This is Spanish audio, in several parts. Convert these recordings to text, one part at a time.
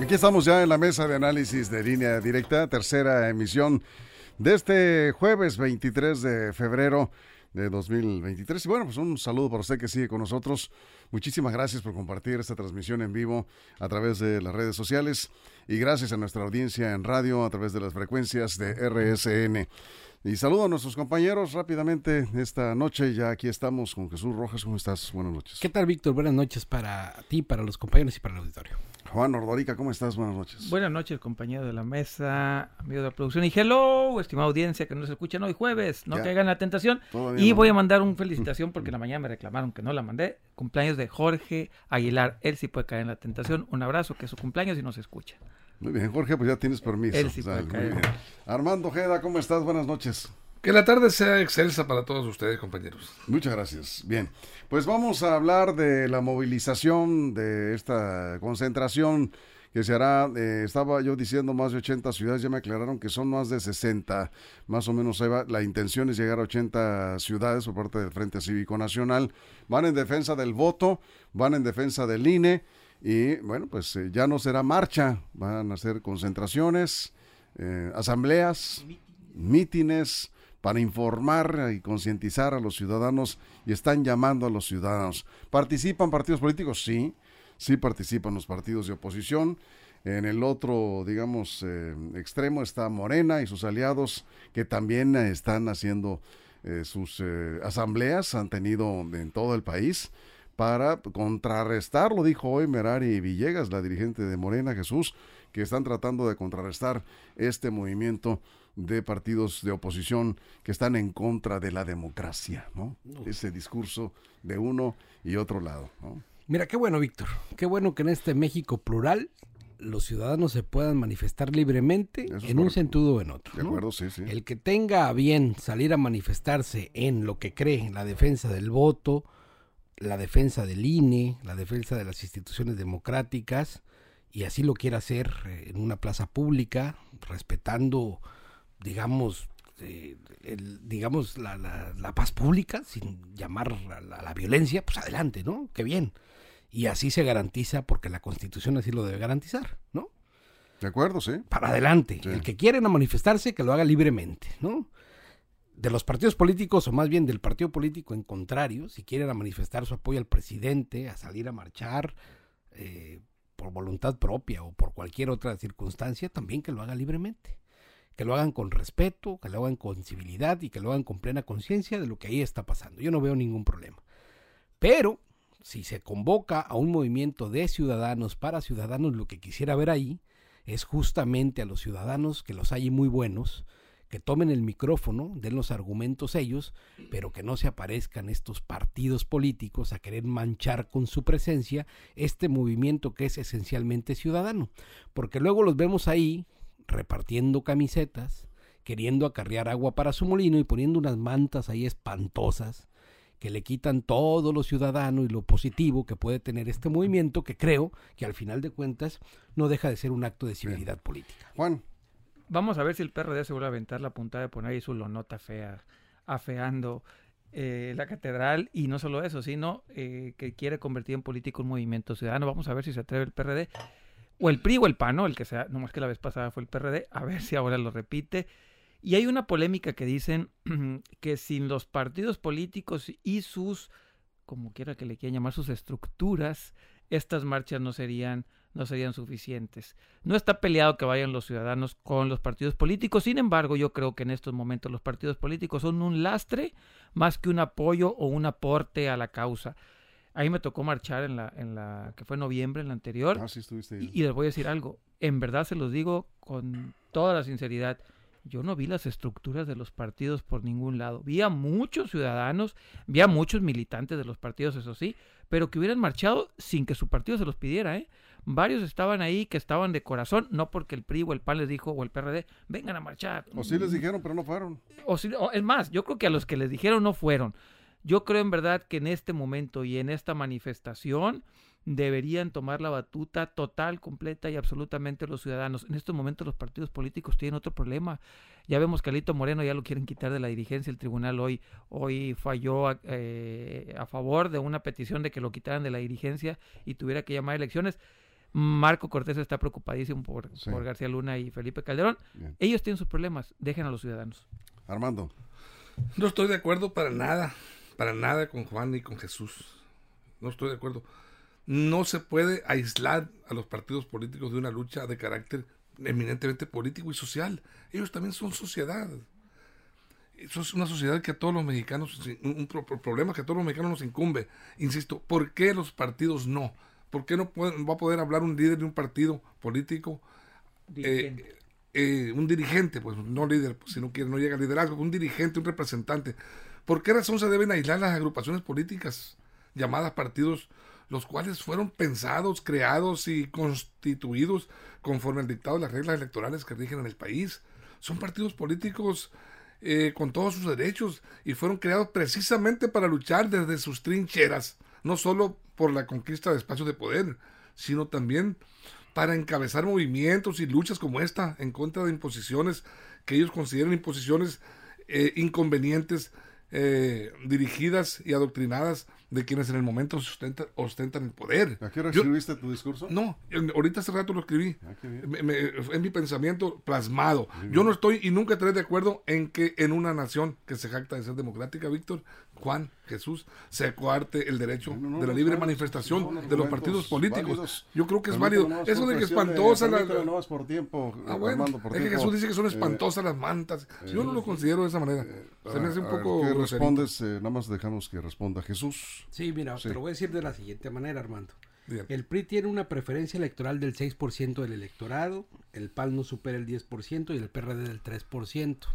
Aquí estamos ya en la mesa de análisis de línea directa, tercera emisión de este jueves 23 de febrero de 2023. Y bueno, pues un saludo para usted que sigue con nosotros. Muchísimas gracias por compartir esta transmisión en vivo a través de las redes sociales y gracias a nuestra audiencia en radio a través de las frecuencias de RSN. Y saludo a nuestros compañeros rápidamente esta noche. Ya aquí estamos con Jesús Rojas. ¿Cómo estás? Buenas noches. ¿Qué tal, Víctor? Buenas noches para ti, para los compañeros y para el auditorio. Juan Ordorica, ¿cómo estás? Buenas noches. Buenas noches, compañero de la mesa, amigo de la producción. Y hello, estimada audiencia que nos escuchan hoy jueves. No Ya. caigan en la tentación. Todavía Y no. voy a mandar un felicitación porque en la mañana me reclamaron que no la mandé. Cumpleaños de Jorge Aguilar. Él sí puede caer en la tentación. Un abrazo, que es su cumpleaños y nos escucha. Muy bien, Jorge, pues ya tienes permiso. Él sí muy bien. Armando Ojeda, ¿cómo estás? Buenas noches. Que la tarde sea excelsa para todos ustedes, compañeros. Muchas gracias. Bien, pues vamos a hablar de la movilización, de esta concentración que se hará, eh, estaba yo diciendo más de 80 ciudades, ya me aclararon que son más de 60, más o menos ahí va. la intención es llegar a 80 ciudades por parte del Frente Cívico Nacional, van en defensa del voto, van en defensa del INE y bueno, pues eh, ya no será marcha, van a ser concentraciones, eh, asambleas, mítines para informar y concientizar a los ciudadanos y están llamando a los ciudadanos. ¿Participan partidos políticos? Sí, sí participan los partidos de oposición. En el otro, digamos, eh, extremo está Morena y sus aliados que también están haciendo eh, sus eh, asambleas, han tenido en todo el país para contrarrestar, lo dijo hoy Merari Villegas, la dirigente de Morena, Jesús, que están tratando de contrarrestar este movimiento de partidos de oposición que están en contra de la democracia, ¿no? Ese discurso de uno y otro lado, ¿no? Mira, qué bueno, Víctor. Qué bueno que en este México plural los ciudadanos se puedan manifestar libremente Eso en un sentido o en otro. De ¿no? acuerdo, sí, sí. El que tenga a bien salir a manifestarse en lo que cree, en la defensa del voto, la defensa del INE, la defensa de las instituciones democráticas, y así lo quiera hacer eh, en una plaza pública, respetando, digamos, eh, el- digamos la, la- la paz pública, sin llamar a la, a la violencia, pues adelante, ¿no? Qué bien. Y así se garantiza, porque la Constitución así lo debe garantizar, ¿no? De acuerdo, sí. para adelante. Sí. El que quiera manifestarse, que lo haga libremente, ¿no? De los partidos políticos, o más bien del partido político en contrario, si quieren manifestar su apoyo al presidente, a salir a marchar eh, por voluntad propia o por cualquier otra circunstancia, también que lo haga libremente. Que lo hagan con respeto, que lo hagan con civilidad y que lo hagan con plena conciencia de lo que ahí está pasando. Yo no veo ningún problema. Pero si se convoca a un movimiento de ciudadanos para ciudadanos, lo que quisiera ver ahí es justamente a los ciudadanos, que los hay muy buenos, que tomen el micrófono, den los argumentos ellos, pero que no se aparezcan estos partidos políticos a querer manchar con su presencia este movimiento que es esencialmente ciudadano. Porque luego los vemos ahí repartiendo camisetas, queriendo acarrear agua para su molino y poniendo unas mantas ahí espantosas que le quitan todo lo ciudadano y lo positivo que puede tener este movimiento, que creo que al final de cuentas no deja de ser un acto de civilidad política. Juan, Vamos a ver si el PRD se vuelve a aventar la puntada de poner ahí su lonota fea, afeando eh, la catedral. Y no solo eso, sino eh, que quiere convertir en político un movimiento ciudadano. Vamos a ver si se atreve el PRD. O el PRI o el PAN, ¿no? El que sea, no más que la vez pasada fue el PRD. A ver si ahora lo repite. Y hay una polémica que dicen que sin los partidos políticos y sus, como quiera que le quieran llamar, sus estructuras, estas marchas no serían no serían suficientes. No está peleado que vayan los ciudadanos con los partidos políticos, sin embargo, yo creo que en estos momentos los partidos políticos son un lastre más que un apoyo o un aporte a la causa. Ahí me tocó marchar en la, en la que fue noviembre, en la anterior, ah, sí estuviste y, y les voy a decir algo, en verdad se los digo con toda la sinceridad, yo no vi las estructuras de los partidos por ningún lado. Vi a muchos ciudadanos, vi a muchos militantes de los partidos, eso sí, pero que hubieran marchado sin que su partido se los pidiera, ¿eh? Varios estaban ahí que estaban de corazón, no porque el PRI o el PAN les dijo, o el PRD, vengan a marchar. O sí les dijeron, pero no fueron. O, o es más, yo creo que a los que les dijeron no fueron. Yo creo en verdad que en este momento y en esta manifestación deberían tomar la batuta total, completa y absolutamente los ciudadanos. En estos momentos los partidos políticos tienen otro problema. Ya vemos que Alito Moreno ya lo quieren quitar de la dirigencia. El tribunal hoy, hoy falló eh, a favor de una petición de que lo quitaran de la dirigencia y tuviera que llamar a elecciones. Marco Cortés está preocupadísimo por, Sí. por García Luna y Felipe Calderón. Bien. Ellos tienen sus problemas, dejen a los ciudadanos. Armando. No estoy de acuerdo para nada, para nada con Juan ni con Jesús. No estoy de acuerdo. No se puede aislar a los partidos políticos de una lucha de carácter eminentemente político y social. Ellos también son sociedad. Eso es una sociedad que a todos los mexicanos, un, un pro- pro- problema que a todos los mexicanos nos incumbe. Insisto, ¿por qué los partidos no? ¿Por qué no pueden- va a poder hablar un líder de un partido político eh, eh, un dirigente, pues no líder, pues, si no quiere, no llega al liderazgo, un dirigente, un representante. ¿Por qué razón se deben aislar las agrupaciones políticas llamadas partidos, los cuales fueron pensados, creados y constituidos conforme al dictado de las reglas electorales que rigen en el país? Son partidos políticos eh, con todos sus derechos y fueron creados precisamente para luchar desde sus trincheras, no solo por la conquista de espacios de poder, sino también para encabezar movimientos y luchas como esta en contra de imposiciones que ellos consideran imposiciones eh, inconvenientes, eh, dirigidas y adoctrinadas de quienes en el momento ostenta- ostentan el poder. ¿A qué hora escribiste tu discurso? no, ahorita hace rato lo escribí. Ah, es mi pensamiento plasmado. Yo no estoy y nunca estaré de acuerdo en que en una nación que se jacta de ser democrática, Víctor, Juan, Jesús, se coarte el derecho No, no, de la libre manifestación de los partidos políticos. válidos. Yo creo que es válido. Eso de que espantosa la... no es por tiempo, Ah, bueno, Armando, por es que. Jesús dice que son Eh, espantosas las mantas. Yo no lo considero de esa manera. Se me hace un a ver, poco... ¿Qué groserito. respondes? Eh, nada más dejamos que responda Jesús. Sí, mira, Sí. te lo voy a decir de la siguiente manera, Armando. Bien. El PRI tiene una preferencia electoral del 6% del electorado, el PAN no supera el 10% y el PRD del 3%.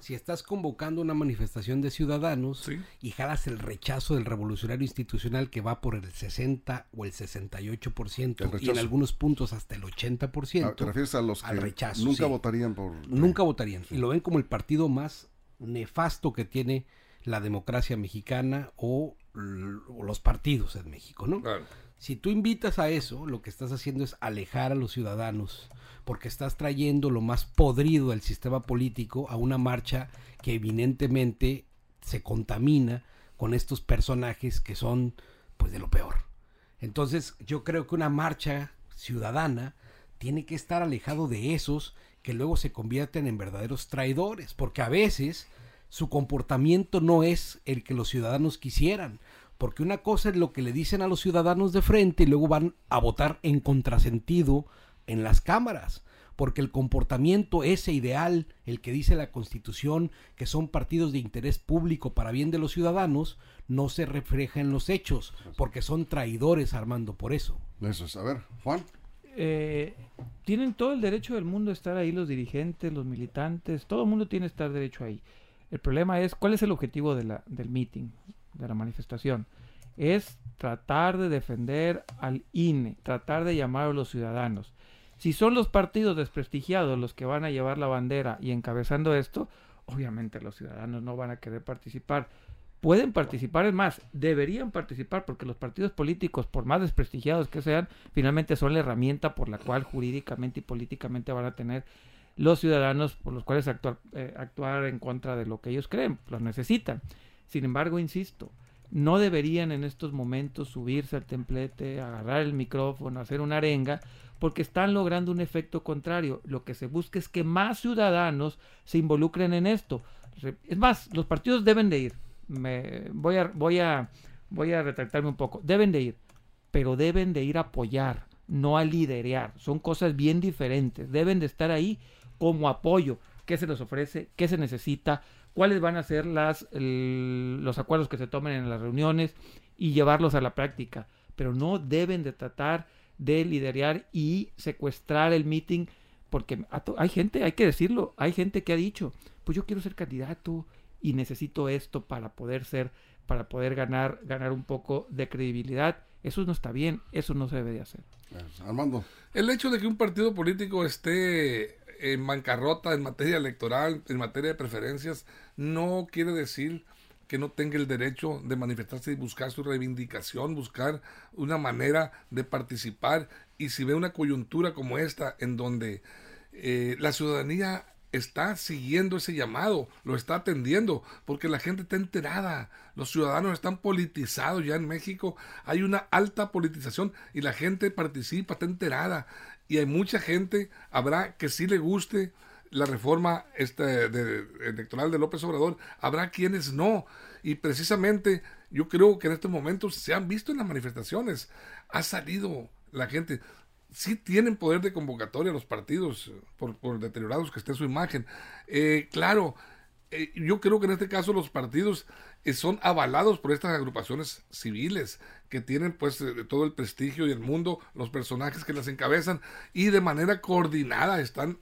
Si estás convocando una manifestación de ciudadanos Sí. y jalas el rechazo del revolucionario institucional que va por el 60 o el 68% El y en algunos puntos hasta el 80%, Ah, ¿Te refieres a los que al rechazo, nunca sí. votarían por... nunca votarían. Y lo ven como el partido más nefasto que tiene la democracia mexicana o los partidos en México, ¿no? Claro. Si tú invitas a eso, lo que estás haciendo es alejar a los ciudadanos, porque estás trayendo lo más podrido del sistema político a una marcha que evidentemente se contamina con estos personajes que son pues de lo peor. Entonces, yo creo que una marcha ciudadana tiene que estar alejado de esos que luego se convierten en verdaderos traidores, porque a veces su comportamiento no es el que los ciudadanos quisieran, porque una cosa es lo que le dicen a los ciudadanos de frente y luego van a votar en contrasentido en las cámaras, porque el comportamiento ese ideal, el que dice la Constitución, que son partidos de interés público para bien de los ciudadanos, no se refleja en los hechos, porque son traidores, Armando, por eso. Eso es. A ver, Juan. eh, tienen todo el derecho del mundo a estar ahí los dirigentes, los militantes, todo el mundo tiene que estar derecho ahí. El problema es cuál es el objetivo del meeting, de la manifestación. Es tratar de defender al INE, tratar de llamar a los ciudadanos. Si son los partidos desprestigiados los que van a llevar la bandera y encabezando esto, obviamente los ciudadanos no van a querer participar. Pueden participar, es más, deberían participar porque los partidos políticos, por más desprestigiados que sean, finalmente son la herramienta por la cual jurídicamente y políticamente van a tener los ciudadanos por los cuales actuar, eh, actuar en contra de lo que ellos creen, los necesitan. Sin embargo, insisto, no deberían en estos momentos subirse al templete, agarrar el micrófono, hacer una arenga, porque están logrando un efecto contrario. Lo que se busca es que más ciudadanos se involucren en esto. Es más, los partidos deben de ir. Me, voy, a, voy, a, voy a retractarme un poco. Deben de ir, pero deben de ir a apoyar, no a liderear. Son cosas bien diferentes. Deben de estar ahí como apoyo. ¿Qué se les ofrece? ¿Qué se necesita? ¿Cuáles van a ser las, el- los acuerdos que se tomen en las reuniones? Y llevarlos a la práctica. Pero no deben de tratar de liderear y secuestrar el meeting porque hay gente, hay que decirlo, hay gente que ha dicho, pues yo quiero ser candidato y necesito esto para poder ser, para poder ganar, ganar un poco de credibilidad. Eso no está bien, eso no se debe de hacer. Armando. El hecho de que un partido político esté en bancarrota en materia electoral, en materia de preferencias, no quiere decir que no tenga el derecho de manifestarse y buscar su reivindicación, buscar una manera de participar. Y si ve una coyuntura como esta, en donde eh, la ciudadanía está siguiendo ese llamado, lo está atendiendo, porque la gente está enterada, los ciudadanos están politizados ya en México, hay una alta politización y la gente participa, está enterada, y hay mucha gente, habrá que sí le guste la reforma este, electoral de López Obrador, habrá quienes no, y precisamente yo creo que en estos momentos se han visto en las manifestaciones, ha salido la gente, sí tienen poder de convocatoria los partidos, eh, por, deteriorados que esté su imagen. Eh, claro, eh, yo creo que en este caso los partidos son avalados por estas agrupaciones civiles que tienen pues todo el prestigio y el mundo, los personajes que las encabezan y de manera coordinada están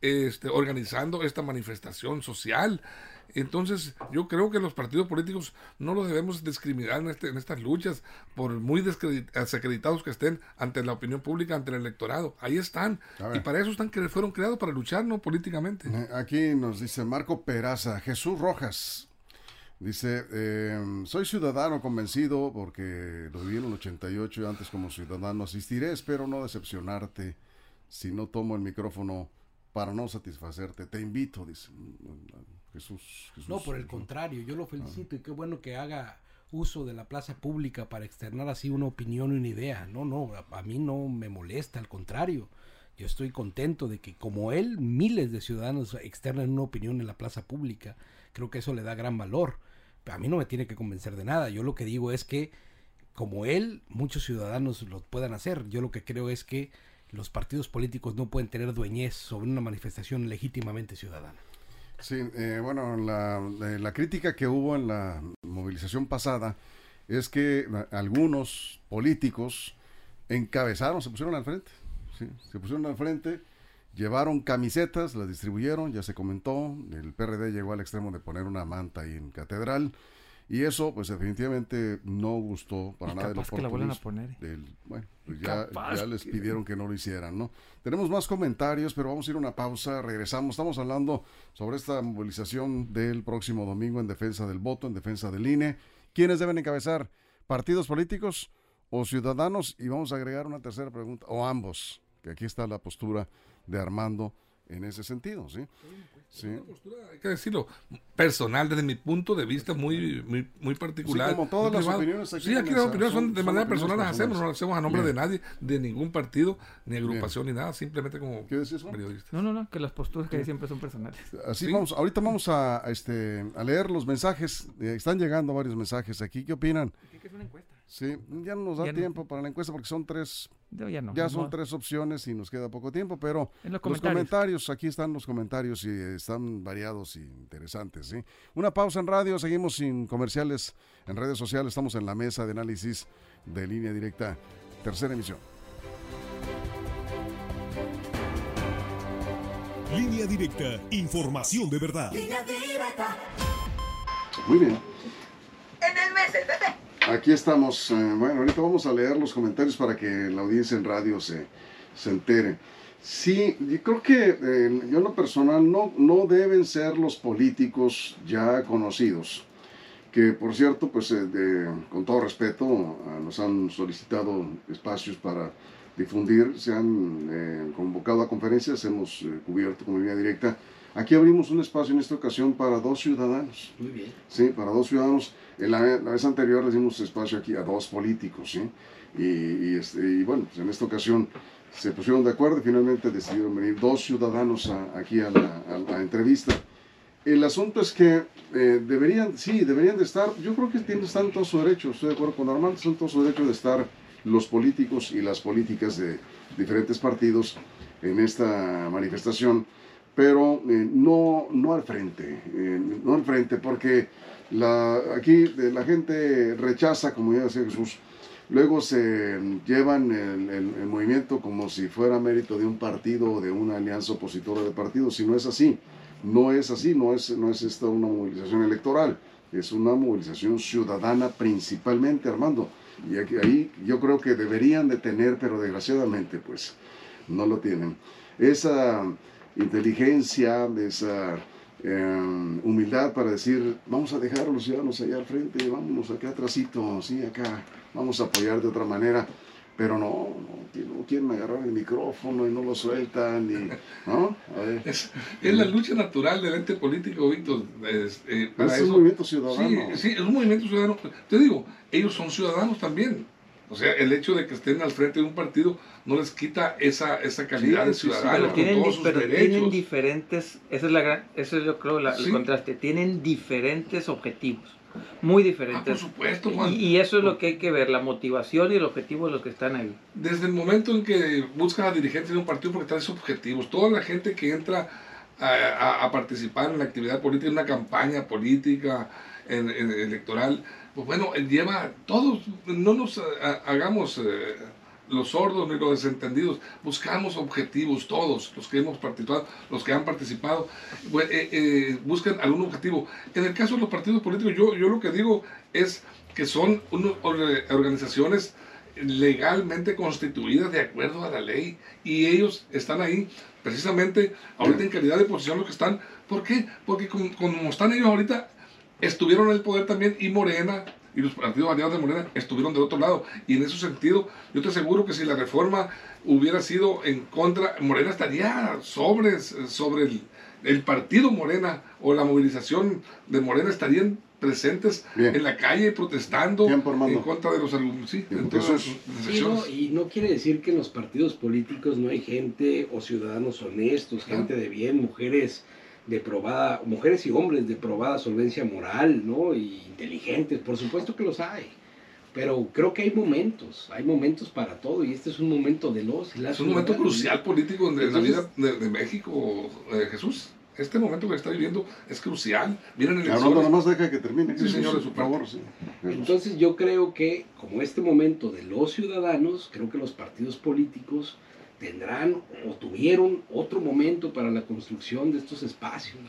este, organizando esta manifestación social. Entonces, yo creo que los partidos políticos no los debemos discriminar en, este, en estas luchas, por muy desacreditados que estén ante la opinión pública, ante el electorado. Ahí están. Y para eso están que fueron creados, para luchar, ¿no? Políticamente. Eh, aquí nos dice Marco Peraza, Jesús Rojas. Dice, eh, soy ciudadano convencido porque lo viví en el 88 y antes como ciudadano asistiré, espero no decepcionarte si no tomo el micrófono para no satisfacerte. Te invito, dice. Jesús. no, por el contrario, yo lo felicito y qué bueno que haga uso de la plaza pública para externar así una opinión y una idea. No, no, a, mí no me molesta, al contrario. Yo estoy contento de que como él, miles de ciudadanos externen una opinión en la plaza pública. Creo que eso le da gran valor. Pero a mí no me tiene que convencer de nada. Yo lo que digo es que como él, muchos ciudadanos lo puedan hacer. Yo lo que creo es que los partidos políticos no pueden tener dueñez sobre una manifestación legítimamente ciudadana. Sí, eh, bueno, la, eh, la, crítica que hubo en la movilización pasada es que algunos políticos encabezaron, se pusieron al frente, ¿sí? se pusieron al frente, llevaron camisetas, las distribuyeron, ya se comentó, el PRD llegó al extremo de poner una manta ahí en Catedral, y eso, pues definitivamente no gustó para nada de los que la a poner. bueno, pues ya, ya, les pidieron que no lo hicieran, ¿no? Tenemos más comentarios, pero vamos a ir a una pausa, regresamos. Estamos hablando sobre esta movilización del próximo domingo en defensa del voto, en defensa del INE. ¿Quiénes deben encabezar? ¿Partidos políticos o ciudadanos? Y vamos a agregar una tercera pregunta, o ambos, que aquí está la postura de Armando en ese sentido, ¿sí? Sí. Una postura, hay que decirlo, personal desde mi punto de vista muy muy, muy particular. como todas las opiniones aquí. Sí, aquí las opiniones son, de manera personal las hacemos, no las hacemos a nombre de nadie, de ningún partido, ni agrupación, ni nada, simplemente como periodistas. No, no, no, que las posturas que hay siempre son personales. Así vamos, ahorita vamos a, este, a leer los mensajes, eh, están llegando varios mensajes aquí, ¿qué opinan? ¿Qué es una encuesta? Sí, ya no nos da tiempo para la encuesta porque son tres. ya, son tres opciones y nos queda poco tiempo, pero los, comentarios. aquí están los comentarios y están variados y interesantes. ¿sí? Una pausa en radio, seguimos sin comerciales en redes sociales, estamos en la mesa de análisis de línea directa, tercera emisión. Línea directa, información de verdad. Línea directa. Muy bien. En el mes del bebé. Aquí estamos. Eh, bueno, ahorita vamos a leer los comentarios para que la audiencia en radio se, se entere. Sí, yo creo que eh, yo en lo personal no, no deben ser los políticos ya conocidos, que por cierto, pues eh, con todo respeto, nos han solicitado espacios para difundir, se han convocado a conferencias, hemos cubierto como línea directa. Aquí abrimos un espacio en esta ocasión para dos ciudadanos. Muy bien. Sí, para dos ciudadanos en la, vez anterior le dimos espacio aquí a dos políticos, ¿sí? Y, este, y, bueno, pues en esta ocasión se pusieron de acuerdo y finalmente decidieron venir dos ciudadanos aquí a la, entrevista. El asunto es que eh, deberían, sí, deberían de estar, yo creo que tienen, están todos su derecho, estoy de acuerdo con Armando, son todos su derecho de estar los políticos y las políticas de diferentes partidos en esta manifestación, pero eh, no, no al frente, eh, no al frente, porque la, aquí la gente rechaza, como ya decía Jesús, luego se llevan el, el, movimiento como si fuera mérito de un partido o de una alianza opositora de partidos, si no es así. No es así, no es, no es esta una movilización electoral, es una movilización ciudadana principalmente, Armando. Y aquí, ahí yo creo que deberían de tener, pero desgraciadamente pues no lo tienen. Esa inteligencia, esa eh, humildad para decir, vamos a dejar a los ciudadanos allá al frente, vámonos acá atrásito, sí, acá, vamos a apoyar de otra manera pero no, no, quieren agarrar el micrófono y no lo sueltan. Y, ¿no? Es, la lucha natural del ente político, Víctor. Es, eh, un movimiento ciudadano. Sí, sí, es un movimiento ciudadano. Te digo, ellos son ciudadanos también. O sea, el hecho de que estén al frente de un partido no les quita esa, esa calidad de ciudadano. pero tienen, todos sus pero tienen diferentes, esa es la gran, eso es yo creo la, el contraste, tienen diferentes objetivos muy diferentes. Ah, por supuesto, Juan. Y, eso es lo que hay que ver, la motivación y el objetivo de los que están ahí. Desde el momento en que buscan a dirigentes de un partido porque traen esos objetivos, toda la gente que entra a, participar en la actividad política, en una campaña política, en, electoral, pues bueno, lleva todos, no nos hagamos... Eh, los sordos ni los desentendidos. Buscamos objetivos, todos los que hemos participado, los que han participado, eh, eh, buscan algún objetivo. En el caso de los partidos políticos, yo, yo lo que digo es que son organizaciones legalmente constituidas de acuerdo a la ley y ellos están ahí precisamente ahorita en calidad de posición los que están. ¿Por qué? Porque como, como están ellos ahorita, estuvieron en el poder también y Morena y los partidos aliados de Morena estuvieron del otro lado. Y en ese sentido, yo te aseguro que si la reforma hubiera sido en contra, Morena estaría sobre, sobre el, partido Morena o la movilización de Morena estarían presentes en la calle protestando en contra de los sí, y no quiere decir que en los partidos políticos no hay gente o ciudadanos honestos, gente de bien, mujeres de probada, mujeres y hombres de probada solvencia moral, ¿no? Y inteligentes, por supuesto que los hay. Pero creo que hay momentos, hay momentos para todo y este es un momento de los. Es un momento crucial político en la vida de, México, eh, Jesús. Este momento que está viviendo es crucial. Miren el nada más deja que termine. Sí, señor, su favor. Entonces yo creo que como este momento de los ciudadanos, creo que los partidos políticos tendrán o tuvieron otro momento para la construcción de estos espacios.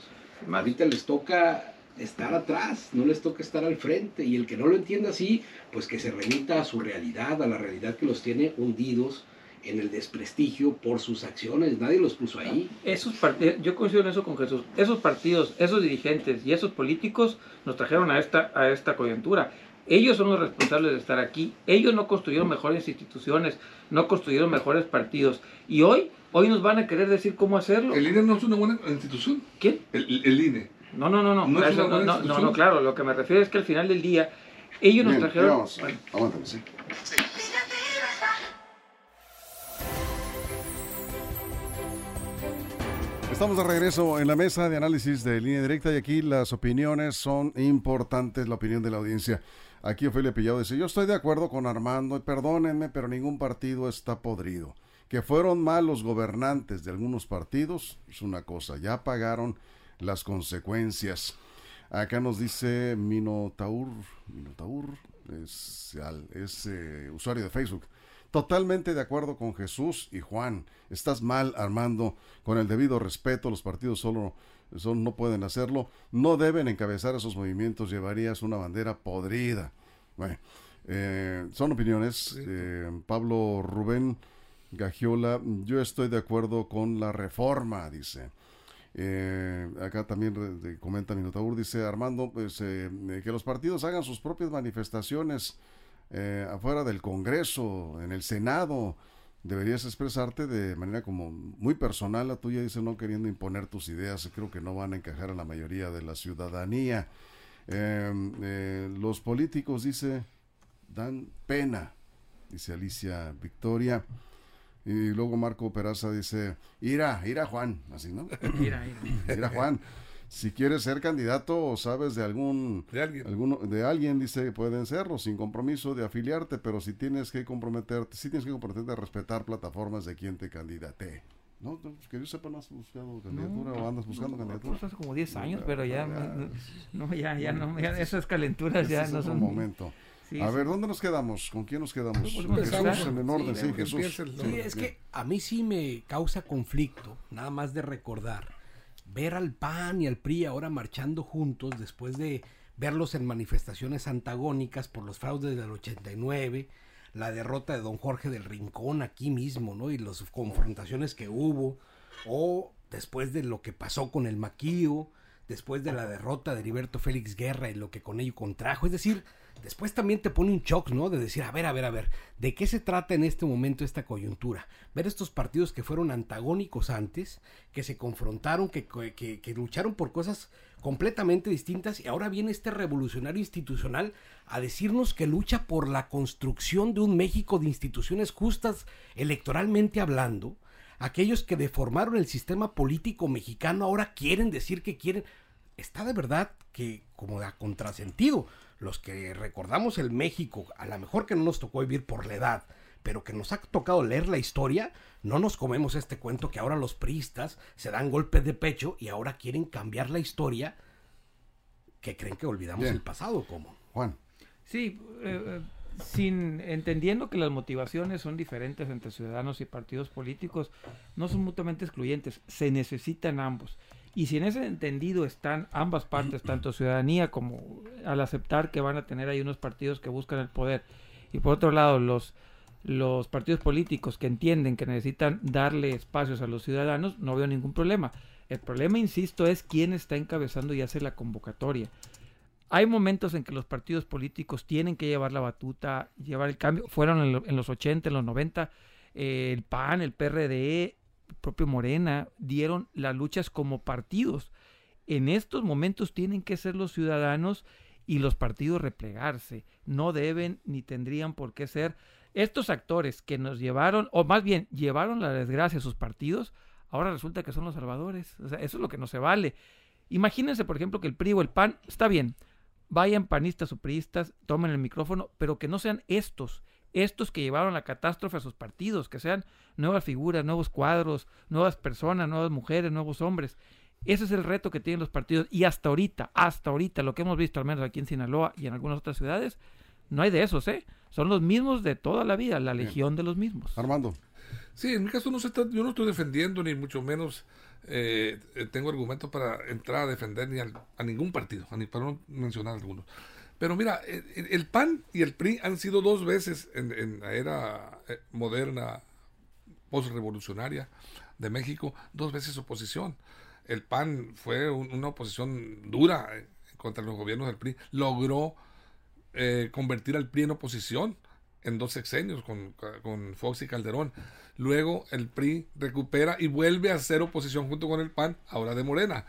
Ahorita les toca estar atrás, no les toca estar al frente. Y el que no lo entienda así, pues que se remita a su realidad, a la realidad que los tiene hundidos en el desprestigio por sus acciones. Nadie los puso ahí. Esos yo coincido en eso con Jesús. Esos partidos, esos dirigentes y esos políticos nos trajeron a esta, a esta coyuntura. Ellos son los responsables de estar aquí. Ellos no construyeron mejores instituciones, no construyeron mejores partidos. Y hoy, hoy nos van a querer decir cómo hacerlo. ¿El INE no es una buena institución? ¿Quién? El, INE. No, no, no, no. No, no, claro. Lo que me refiero es que al final del día, ellos nos trajeron. Vamos, aguántame, sí. Estamos de regreso en la mesa de análisis de línea directa y aquí las opiniones son importantes, la opinión de la audiencia. Aquí Ofelia Pillado dice, yo estoy de acuerdo con Armando, perdónenme, pero ningún partido está podrido. Que fueron malos gobernantes de algunos partidos es una cosa, ya pagaron las consecuencias. Acá nos dice Minotaur, Minotaur es, eh, usuario de Facebook. Totalmente de acuerdo con Jesús y Juan. Estás mal, Armando. Con el debido respeto, los partidos solo son, no pueden hacerlo, no deben encabezar esos movimientos, llevarías una bandera podrida. Bueno, eh, son opiniones. Eh, Pablo Rubén Gagiola, yo estoy de acuerdo con la reforma, dice. Eh, acá también comenta Minotaur, dice Armando, pues que los partidos hagan sus propias manifestaciones afuera del Congreso, en el Senado, deberías expresarte de manera como muy personal. La tuya dice no queriendo imponer tus ideas, creo que no van a encajar a la mayoría de la ciudadanía. Em, eh, los políticos, dice, dan pena, dice Alicia Victoria. Y luego Marco Peraza dice, ira, ira Juan, así, ¿no? ira, ira. ira Juan si quieres ser candidato o sabes de algún de alguien. Alguno, de alguien dice pueden serlo sin compromiso de afiliarte pero si tienes que comprometerte si tienes que comprometerte a respetar plataformas de quien te candidate no, que yo sepa no has buscado candidatura o andas buscando candidatura pues hace como 10 años pero ya no, ya ya no esas calenturas ya no son un momento a ver, ¿dónde nos quedamos? ¿Con quién nos quedamos? Pues, Jesús, en el orden, sí, Jesús. Sí, es que a mí sí me causa conflicto, nada más de recordar, ver al PAN y al PRI ahora marchando juntos después de verlos en manifestaciones antagónicas por los fraudes del 89, la derrota de don Jorge del Rincón aquí mismo, ¿no? Y las confrontaciones que hubo, o después de lo que pasó con el Maquío, después de la derrota de Heriberto Félix Guerra y lo que con ello contrajo, es decir, después también te pone un shock, ¿no? De decir, a ver, a ver, a ver, ¿de qué se trata en este momento esta coyuntura? Ver estos partidos que fueron antagónicos antes, que se confrontaron, que, que, lucharon por cosas completamente distintas y ahora viene este revolucionario institucional a decirnos que lucha por la construcción de un México de instituciones justas electoralmente hablando. Aquellos que deformaron el sistema político mexicano ahora quieren decir que quieren. Está de verdad que como da contrasentido. Los que recordamos el México, a lo mejor que no nos tocó vivir por la edad, pero que nos ha tocado leer la historia, no nos comemos este cuento que ahora los priistas se dan golpes de pecho y ahora quieren cambiar la historia que creen que olvidamos el pasado, ¿cómo? Juan. Sí, eh, eh, sin entendiendo que las motivaciones son diferentes entre ciudadanos y partidos políticos, no son mutuamente excluyentes, se necesitan ambos. Y si en ese entendido están ambas partes, tanto ciudadanía como al aceptar que van a tener ahí unos partidos que buscan el poder, y por otro lado los los partidos políticos que entienden que necesitan darle espacios a los ciudadanos, no veo ningún problema. El problema, insisto, es quién está encabezando y hace la convocatoria. Hay momentos en que los partidos políticos tienen que llevar la batuta, llevar el cambio. Fueron en, los 80, en los 90, eh, el PAN, el PRD, el propio Morena, dieron las luchas como partidos. En estos momentos tienen que ser los ciudadanos y los partidos replegarse. No deben ni tendrían por qué ser estos actores que nos llevaron, o más bien llevaron la desgracia a sus partidos, ahora resulta que son los salvadores. O sea, eso es lo que no se vale. Imagínense, por ejemplo, que el PRI o el PAN, está bien, vayan panistas o priistas, tomen el micrófono, pero que no sean estos, estos que llevaron la catástrofe a sus partidos, que sean nuevas figuras, nuevos cuadros, nuevas personas, nuevas mujeres, nuevos hombres. Ese es el reto que tienen los partidos y hasta ahorita, hasta ahorita, lo que hemos visto al menos aquí en Sinaloa y en algunas otras ciudades, no hay de esos, ¿eh? Son los mismos de toda la vida, la legión de los mismos. Armando. Sí, en mi caso no se está, yo no estoy defendiendo ni mucho menos eh, tengo argumentos para entrar a defender ni a ningún partido, ni para no mencionar algunos. Pero mira, el, PAN y el PRI han sido dos veces en, la era eh, moderna, postrevolucionaria de México, dos veces oposición. El PAN fue una oposición dura eh, contra los gobiernos del PRI, logró eh, convertir al PRI en oposición en dos sexenios con, con, Fox y Calderón. Luego el PRI recupera y vuelve a ser oposición junto con el PAN, ahora de Morena.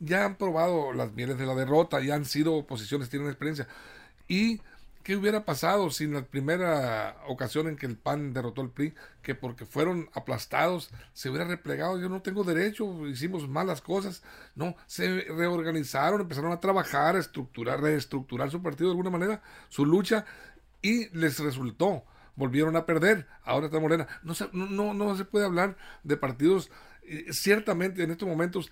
Ya han probado las mieles de la derrota, ya han sido oposiciones, tienen experiencia. Y ¿Qué hubiera pasado sin la primera ocasión en que el PAN derrotó al PRI? Que porque fueron aplastados se hubiera replegado. Yo no tengo derecho, hicimos malas cosas. No, se reorganizaron, empezaron a trabajar, a estructurar, reestructurar su partido de alguna manera, su lucha, y les resultó. Volvieron a perder. Ahora está Morena. No no, no se puede hablar de partidos. Eh, ciertamente en estos momentos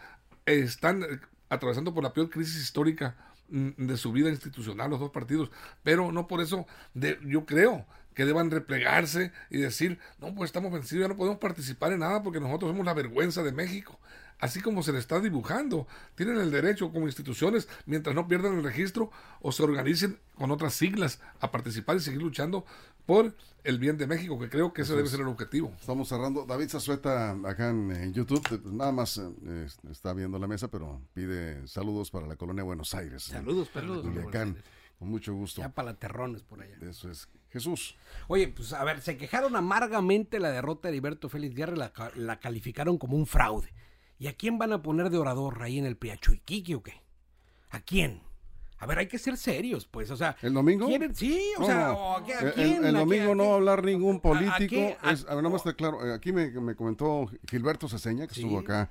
están atravesando por la peor crisis histórica Mm, de su vida institucional los dos partidos, pero no por eso de, yo creo que deban replegarse y decir, no, pues estamos vencidos, ya no podemos participar en nada porque nosotros somos la vergüenza de México. Así como se le está dibujando, tienen el derecho como instituciones, mientras no pierdan el registro o se organicen con otras siglas a participar y seguir luchando por el bien de México, que creo que ese debe ser el objetivo. Estamos cerrando. David Zazueta, acá en, YouTube, pues, nada más eh, está viendo la mesa, pero pide saludos para la colonia Buenos Aires. Saludos, saludos. con mucho gusto. Ya para terrones por allá. Eso es. Jesús. Oye, pues a ver, se quejaron amargamente la derrota de Heriberto Félix Guerra y la, la calificaron como un fraude. ¿Y a quién van a poner de orador ahí en el y o qué? ¿A quién? A ver, hay que ser serios, pues, o sea. ¿El domingo? Sí, o sea, ¿a quién? El, domingo no va a hablar ningún político. es, a ver, nada más está claro. Eh, aquí me, comentó Gilberto Ceseña, que estuvo acá.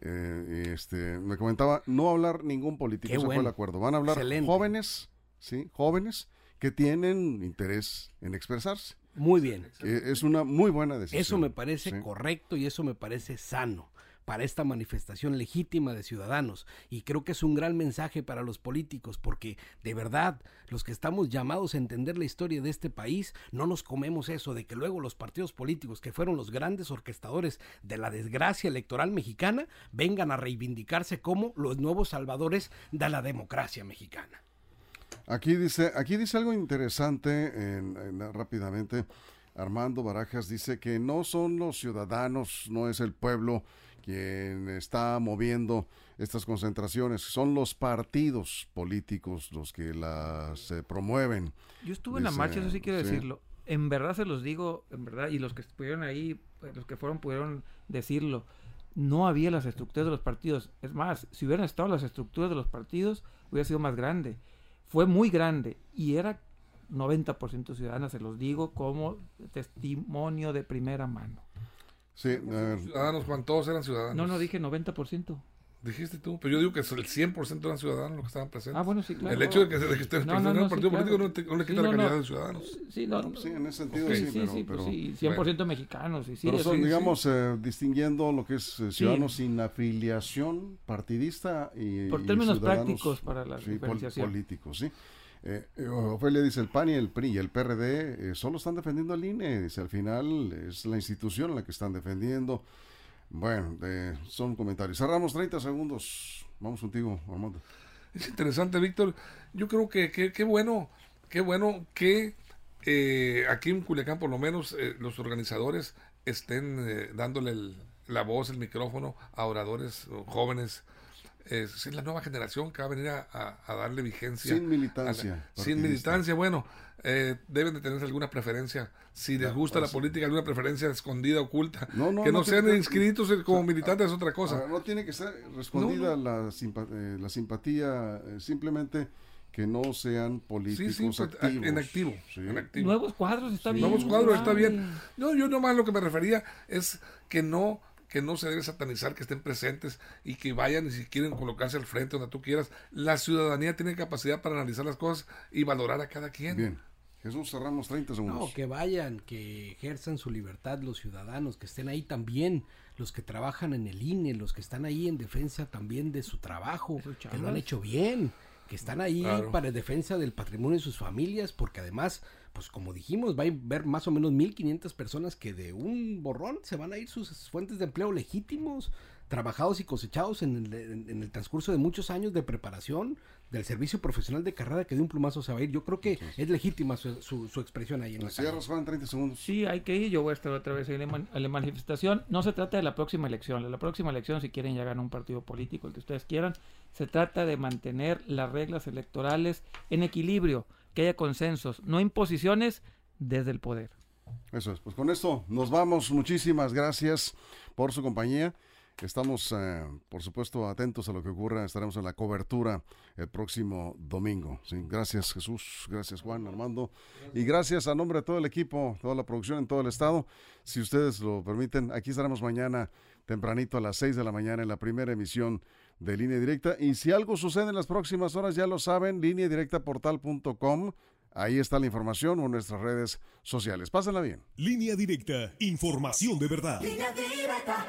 Eh, este, me comentaba, no a hablar ningún político, ese fue el acuerdo. Van a hablar jóvenes, ¿sí? Jóvenes que tienen interés en expresarse. Muy bien. es una muy buena decisión. Eso me parece correcto y eso me parece sano para esta manifestación legítima de ciudadanos. Y creo que es un gran mensaje para los políticos, porque de verdad, los que estamos llamados a entender la historia de este país, no nos comemos eso de que luego los partidos políticos, que fueron los grandes orquestadores de la desgracia electoral mexicana, vengan a reivindicarse como los nuevos salvadores de la democracia mexicana. Aquí dice, aquí dice algo interesante rápidamente. Armando Barajas dice que no son los ciudadanos, no es el pueblo quien está moviendo estas concentraciones, son los partidos políticos los que las eh, promueven. Yo estuve en la marcha, eso sí quiero decirlo. En verdad se los digo, en verdad, y los que estuvieron ahí, pues, los que fueron pudieron decirlo. No había las estructuras de los partidos. Es más, si hubieran estado las estructuras de los partidos, hubiera sido más grande. Fue muy grande y era 90% ciudadana, se los digo como testimonio de primera mano. Sí, ciudadanos, Juan, todos eran ciudadanos. No, no, dije 90%. Dijiste tú, pero yo digo que el 100% eran ciudadanos los que estaban presentes. Ah, bueno, sí, claro. El hecho de que, de que estén no, no, un partido político no, le quita la calidad de ciudadanos. Sí, no, sí, en ese sentido sí, sí, sí, pero, sí 100% mexicanos. Sí, pero son, digamos, eh, distinguiendo lo que es eh, ciudadanos sin afiliación partidista y Por términos prácticos para la diferenciación. políticos, sí. Eh, eh, Ofelia dice, el PAN y el PRI y el PRD eh, solo están defendiendo al INE. Dice, al final es la institución la que están defendiendo. Bueno, son comentarios. Cerramos 30 segundos. Vamos contigo, Armando. Es interesante, Víctor. Yo creo que qué bueno, qué bueno que aquí en Culiacán, por lo menos, los organizadores estén dándole la voz, el micrófono a oradores jóvenes es la nueva generación que va a venir a, darle vigencia. Sin militancia. sin militancia, bueno, eh, deben de tener alguna preferencia. Si les gusta la pues, política, alguna preferencia escondida, oculta. que no, sean inscritos como militantes es otra cosa. no tiene que ser escondida la, eh, la simpatía, eh, simplemente que no sean políticos pues, activos. En activo, en activo. Nuevos cuadros está bien. Nuevos cuadros está bien. No, yo nomás lo que me refería es que no que no se debe satanizar, que estén presentes y que vayan y si quieren colocarse al frente donde tú quieras. La ciudadanía tiene capacidad para analizar las cosas y valorar a cada quien. Bien. Jesús, cerramos 30 segundos. No, que vayan, que ejerzan su libertad los ciudadanos, que estén ahí también, los que trabajan en el INE, los que están ahí en defensa también de su trabajo, que lo han hecho bien, que están ahí para defensa del patrimonio de sus familias, porque además pues como dijimos, va a haber más o menos 1.500 personas que de un borrón se van a ir sus fuentes de empleo legítimos, trabajados y cosechados en el, transcurso de muchos años de preparación del servicio profesional de carrera que de un plumazo se va a ir. Yo creo que es legítima su, expresión ahí en la Cierras, Juan, 30 segundos. Sí, hay que ir. Yo voy a estar otra vez en la manifestación. No se trata de la próxima elección. La próxima elección, si quieren llegar a un partido político, el que ustedes quieran, se trata de mantener las reglas electorales en equilibrio que haya consensos, no imposiciones desde el poder. Eso es, pues con esto nos vamos. Muchísimas gracias por su compañía. Estamos, eh, por supuesto, atentos a lo que ocurra. Estaremos en la cobertura el próximo domingo. Sí, gracias Jesús, gracias Juan, Armando. Y gracias a nombre de todo el equipo, toda la producción en todo el estado. Si ustedes lo permiten, aquí estaremos mañana tempranito a las 6 de la mañana en la primera emisión de línea directa. Y si algo sucede en las próximas horas, ya lo saben, línea directa portal.com. Ahí está la información o en nuestras redes sociales. Pásenla bien. Línea directa, información de verdad. Línea directa.